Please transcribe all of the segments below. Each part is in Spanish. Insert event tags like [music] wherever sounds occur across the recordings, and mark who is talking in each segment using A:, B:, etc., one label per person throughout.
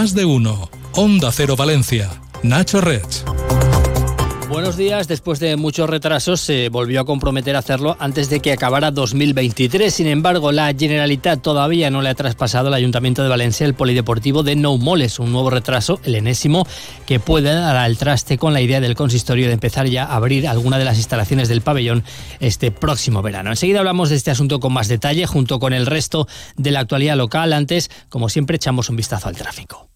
A: más de uno. Onda Cero Valencia. Nacho Rech.
B: Buenos días. Después de muchos retrasos, se volvió a comprometer a hacerlo antes de que acabara 2023. Sin embargo, la Generalitat todavía no le ha traspasado al Ayuntamiento de Valencia el polideportivo de Nou Moles, un nuevo retraso, el enésimo, que puede dar al traste con la idea del consistorio de empezar ya a abrir alguna de las instalaciones del pabellón este próximo verano. Enseguida hablamos de este asunto con más detalle, junto con el resto de la actualidad local. Antes, como siempre, echamos un vistazo al tráfico.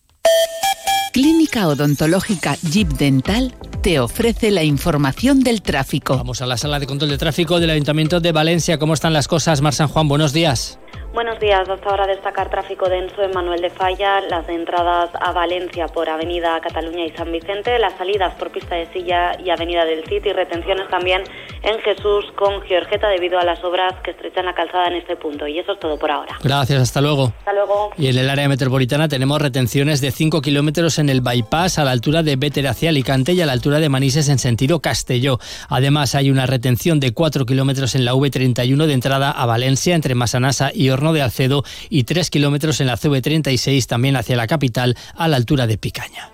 C: Clínica Odontológica Jeep Dental te ofrece la información del tráfico.
B: Vamos a la sala de control de tráfico del Ayuntamiento de Valencia. ¿Cómo están las cosas, Mar San Juan? Buenos días.
D: Buenos días. Hasta ahora destacar tráfico denso en Manuel de Falla, las entradas a Valencia por Avenida Cataluña y San Vicente, las salidas por Pista de Silla y Avenida del Cid y retenciones también en Jesús con Georgeta debido a las obras que estrechan la calzada en este punto. Y eso es todo por ahora.
B: Gracias, hasta luego.
D: Hasta luego.
B: Y en el área metropolitana tenemos retenciones de 5 kilómetros en el bypass a la altura de Béter hacia Alicante y a la altura de Manises en sentido Castelló. Además, hay una retención de 4 kilómetros en la V31 de entrada a Valencia entre Masanasa y Horno de Alcedo y 3 kilómetros en la CV36 también hacia la capital a la altura de Picaña.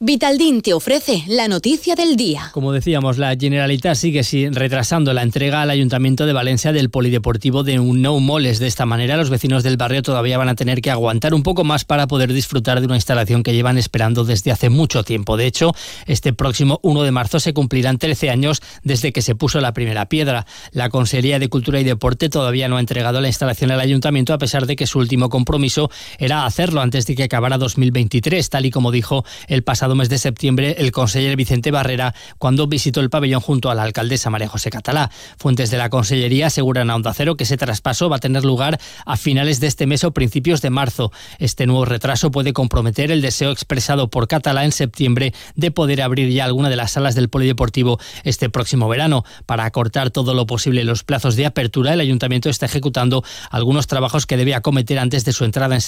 E: Vitaldin te ofrece la noticia del día.
B: Como decíamos, la Generalitat sigue retrasando la entrega al Ayuntamiento de Valencia del polideportivo de un No Moles. De esta manera, los vecinos del barrio todavía van a tener que aguantar un poco más para poder disfrutar de una instalación que llevan esperando desde hace mucho tiempo. De hecho, este próximo 1 de marzo se cumplirán 13 años desde que se puso la primera piedra. La Consejería de Cultura y Deporte todavía no ha entregado la instalación al Ayuntamiento a pesar de que su último compromiso era hacerlo antes de que acabara 2023, tal y como dijo el pasado mes de septiembre el consejero Vicente Barrera cuando visitó el pabellón junto a la alcaldesa María José Catalá. Fuentes de la Consellería aseguran a Onda Cero que ese traspaso va a tener lugar a finales de este mes o principios de marzo. Este nuevo retraso puede comprometer el deseo expresado por Catalá en septiembre de poder abrir ya alguna de las salas del polideportivo este próximo verano. Para acortar todo lo posible los plazos de apertura, el ayuntamiento está ejecutando algunos trabajos que debe acometer antes de su entrada en,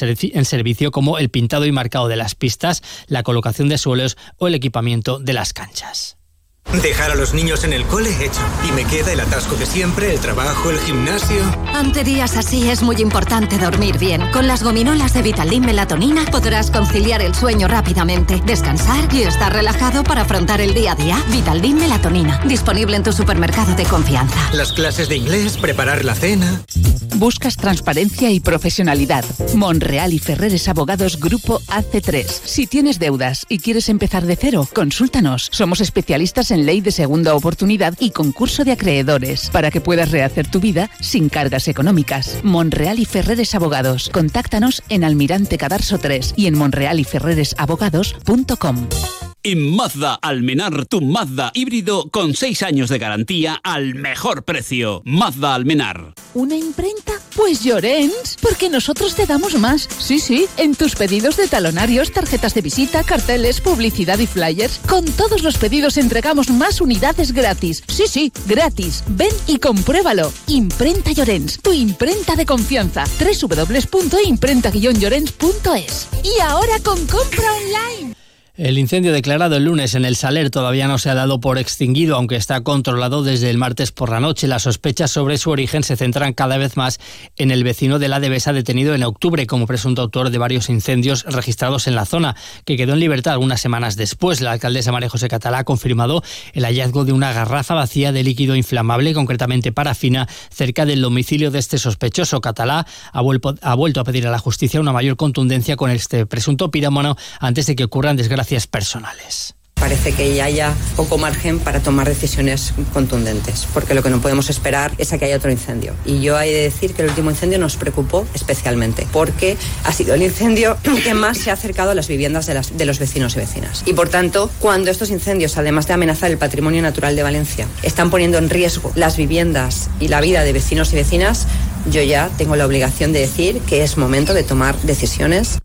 B: servicio, como el pintado y marcado de las pistas, la colocación de suelos o el equipamiento de las canchas.
F: Dejar a los niños en el cole hecho. Y me queda el atasco de siempre, el trabajo, el gimnasio.
G: Ante días así es muy importante dormir bien. Con las gominolas de Vitaldin Melatonina podrás conciliar el sueño rápidamente, descansar y estar relajado para afrontar el día a día. Vitaldin Melatonina, disponible en tu supermercado de confianza.
F: Las clases de inglés, preparar la cena.
C: Buscas transparencia y profesionalidad. Monreal y Ferreres Abogados Grupo AC3. Si tienes deudas y quieres empezar de cero, consúltanos. Somos especialistas en ley de segunda oportunidad y concurso de acreedores para que puedas rehacer tu vida sin cargas económicas. Monreal y Ferreres Abogados. Contáctanos en Almirante Cadarso 3 y en monrealyferreresabogados.com.
H: En Mazda Almenar, tu Mazda híbrido con 6 años de garantía al mejor precio. Mazda Almenar.
I: ¿Una imprenta? Pues Llorens, porque nosotros te damos más. Sí, sí, en tus pedidos de talonarios, tarjetas de visita, carteles, publicidad y flyers. Con todos los pedidos entregamos más unidades gratis. Sí, sí, gratis. Ven y compruébalo. Imprenta Llorens, tu imprenta de confianza. www.imprenta-llorens.es. Y ahora con compra online.
B: El incendio declarado el lunes en el Saler todavía no se ha dado por extinguido, aunque está controlado desde el martes por la noche. Las sospechas sobre su origen se centran cada vez más en el vecino de la Devesa detenido en octubre como presunto autor de varios incendios registrados en la zona, que quedó en libertad algunas semanas después. La alcaldesa María José Catalá ha confirmado el hallazgo de una garrafa vacía de líquido inflamable, concretamente parafina, cerca del domicilio de este sospechoso. Catalá ha, vuelto a pedir a la justicia una mayor contundencia con este presunto pirómano antes de que ocurran desgracias personales.
J: Parece que haya poco margen para tomar decisiones contundentes, porque lo que no podemos esperar es a que haya otro incendio. Y yo hay de decir que el último incendio nos preocupó especialmente, porque ha sido el incendio [coughs] que más se ha acercado a las viviendas de, las, de los vecinos y vecinas. Y por tanto, cuando estos incendios, además de amenazar el patrimonio natural de Valencia, están poniendo en riesgo las viviendas y la vida de vecinos y vecinas, yo ya tengo la obligación de decir que es momento de tomar decisiones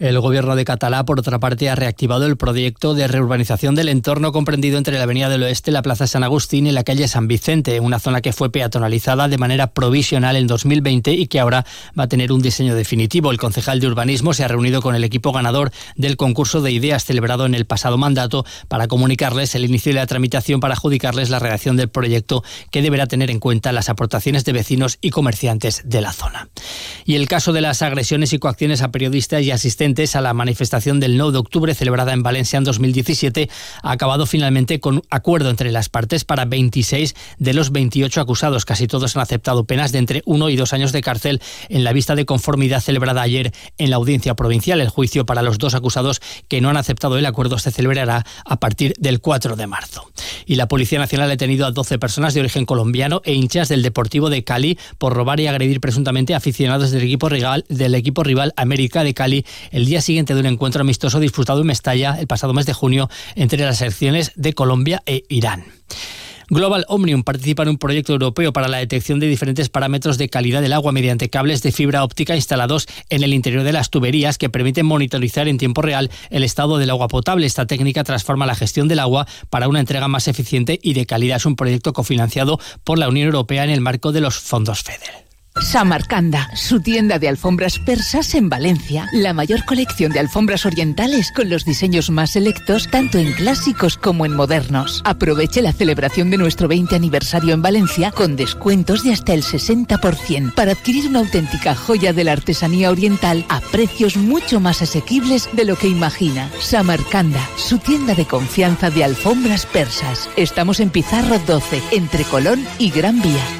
B: El gobierno de Catalá, por otra parte, ha reactivado el proyecto de reurbanización del entorno comprendido entre la Avenida del Oeste, la Plaza San Agustín y la calle San Vicente, una zona que fue peatonalizada de manera provisional en 2020 y que ahora va a tener un diseño definitivo. El concejal de urbanismo se ha reunido con el equipo ganador del concurso de ideas celebrado en el pasado mandato para comunicarles el inicio de la tramitación para adjudicarles la redacción del proyecto que deberá tener en cuenta las aportaciones de vecinos y comerciantes de la zona. Y el caso de las agresiones y coacciones a periodistas y asistentes a la manifestación del 9 de octubre celebrada en Valencia en 2017 ha acabado finalmente con acuerdo entre las partes para 26 de los 28 acusados. Casi todos han aceptado penas de entre uno y dos años de cárcel en la vista de conformidad celebrada ayer en la audiencia provincial. El juicio para los dos acusados que no han aceptado el acuerdo se celebrará a partir del 4 de marzo. Y la Policía Nacional ha detenido a 12 personas de origen colombiano e hinchas del Deportivo de Cali por robar y agredir presuntamente aficionados del equipo rival, del equipo rival América de Cali el día siguiente de un encuentro amistoso disputado en Mestalla el pasado mes de junio entre las selecciones de Colombia e Irán. Global Omnium participa en un proyecto europeo para la detección de diferentes parámetros de calidad del agua mediante cables de fibra óptica instalados en el interior de las tuberías que permiten monitorizar en tiempo real el estado del agua potable. Esta técnica transforma la gestión del agua para una entrega más eficiente y de calidad. Es un proyecto cofinanciado por la Unión Europea en el marco de los fondos FEDER.
C: Samarcanda, su tienda de alfombras persas en Valencia. La mayor colección de alfombras orientales con los diseños más selectos, tanto en clásicos como en modernos. Aproveche la celebración de nuestro 20 aniversario en Valencia con descuentos de hasta el 60% para adquirir una auténtica joya de la artesanía oriental a precios mucho más asequibles de lo que imagina. Samarcanda, su tienda de confianza de alfombras persas. Estamos en Pizarro 12, entre Colón y Gran Vía.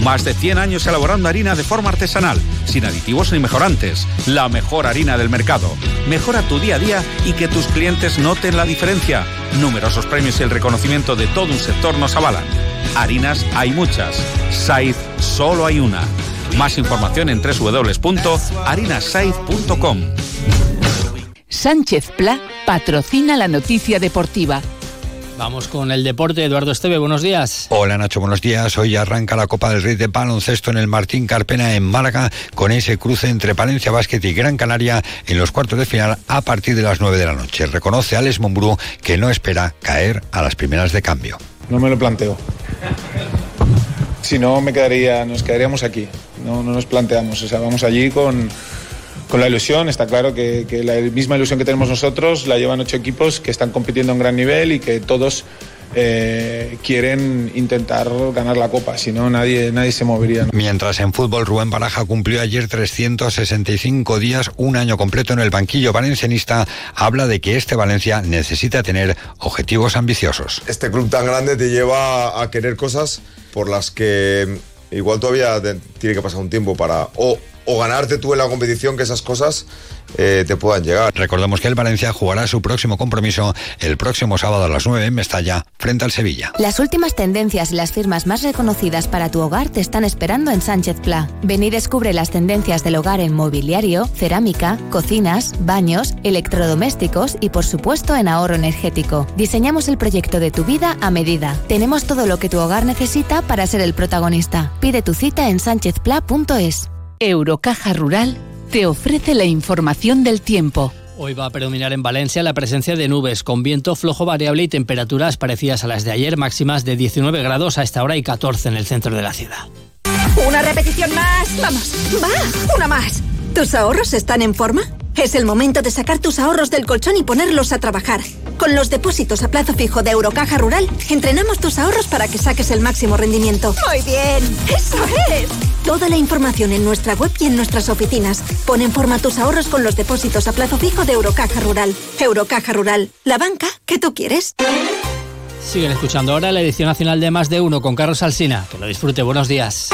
K: más de 100 años elaborando harina de forma artesanal, sin aditivos ni mejorantes. La mejor harina del mercado. Mejora tu día a día y que tus clientes noten la diferencia. Numerosos premios y el reconocimiento de todo un sector nos avalan. Harinas hay muchas. Saiz solo hay una. Más información en www.harinasaiz.com.
C: Sánchez Pla patrocina la noticia deportiva
B: Vamos con el deporte. Eduardo Esteve, buenos días.
L: Hola Nacho, buenos días. Hoy arranca la Copa del Rey de Baloncesto en el Martín Carpena en Málaga con ese cruce entre Palencia Basket y Gran Canaria en los cuartos de final a partir de las 9 de la noche. Reconoce Alex Mombrú que no espera caer a las primeras de cambio.
M: No me lo planteo. Si no, me quedaría, nos quedaríamos aquí. No, no nos planteamos. O sea, vamos allí con con la ilusión. Está claro que, la misma ilusión que tenemos nosotros la llevan ocho equipos que están compitiendo en gran nivel y que todos eh, quieren intentar ganar la copa, si no nadie, nadie se movería.
L: Mientras en fútbol Rubén Baraja cumplió ayer 365 días, un año completo en el banquillo valencianista, habla de que este Valencia necesita tener objetivos ambiciosos.
N: Este club tan grande te lleva a querer cosas por las que igual todavía tiene que pasar un tiempo para o o ganarte tú en la competición que esas cosas eh, te puedan llegar.
L: Recordemos que el Valencia jugará su próximo compromiso el próximo sábado a las 9 en Mestalla, frente al Sevilla.
O: Las últimas tendencias y las firmas más reconocidas para tu hogar te están esperando en Sánchez Pla. Ven y descubre las tendencias del hogar en mobiliario, cerámica, cocinas, baños, electrodomésticos y por supuesto en ahorro energético. Diseñamos el proyecto de tu vida a medida. Tenemos todo lo que tu hogar necesita para ser el protagonista. Pide tu cita en sánchezpla.es.
C: Eurocaja Rural te ofrece la información del tiempo.
B: Hoy va a predominar en Valencia la presencia de nubes con viento flojo variable y temperaturas parecidas a las de ayer, máximas de 19 grados a esta hora y 14 en el centro de la ciudad.
P: Una repetición más. Vamos, va, una más. ¿Tus ahorros están en forma? Es el momento de sacar tus ahorros del colchón y ponerlos a trabajar. Con los depósitos a plazo fijo de Eurocaja Rural, entrenamos tus ahorros para que saques el máximo rendimiento. Muy bien, eso es. Toda la información en nuestra web y en nuestras oficinas. Pon en forma tus ahorros con los depósitos a plazo fijo de Eurocaja Rural. Eurocaja Rural, la banca que tú quieres.
B: Siguen escuchando ahora la edición nacional de Más de Uno con Carlos Alsina. Que lo disfrute. Buenos días.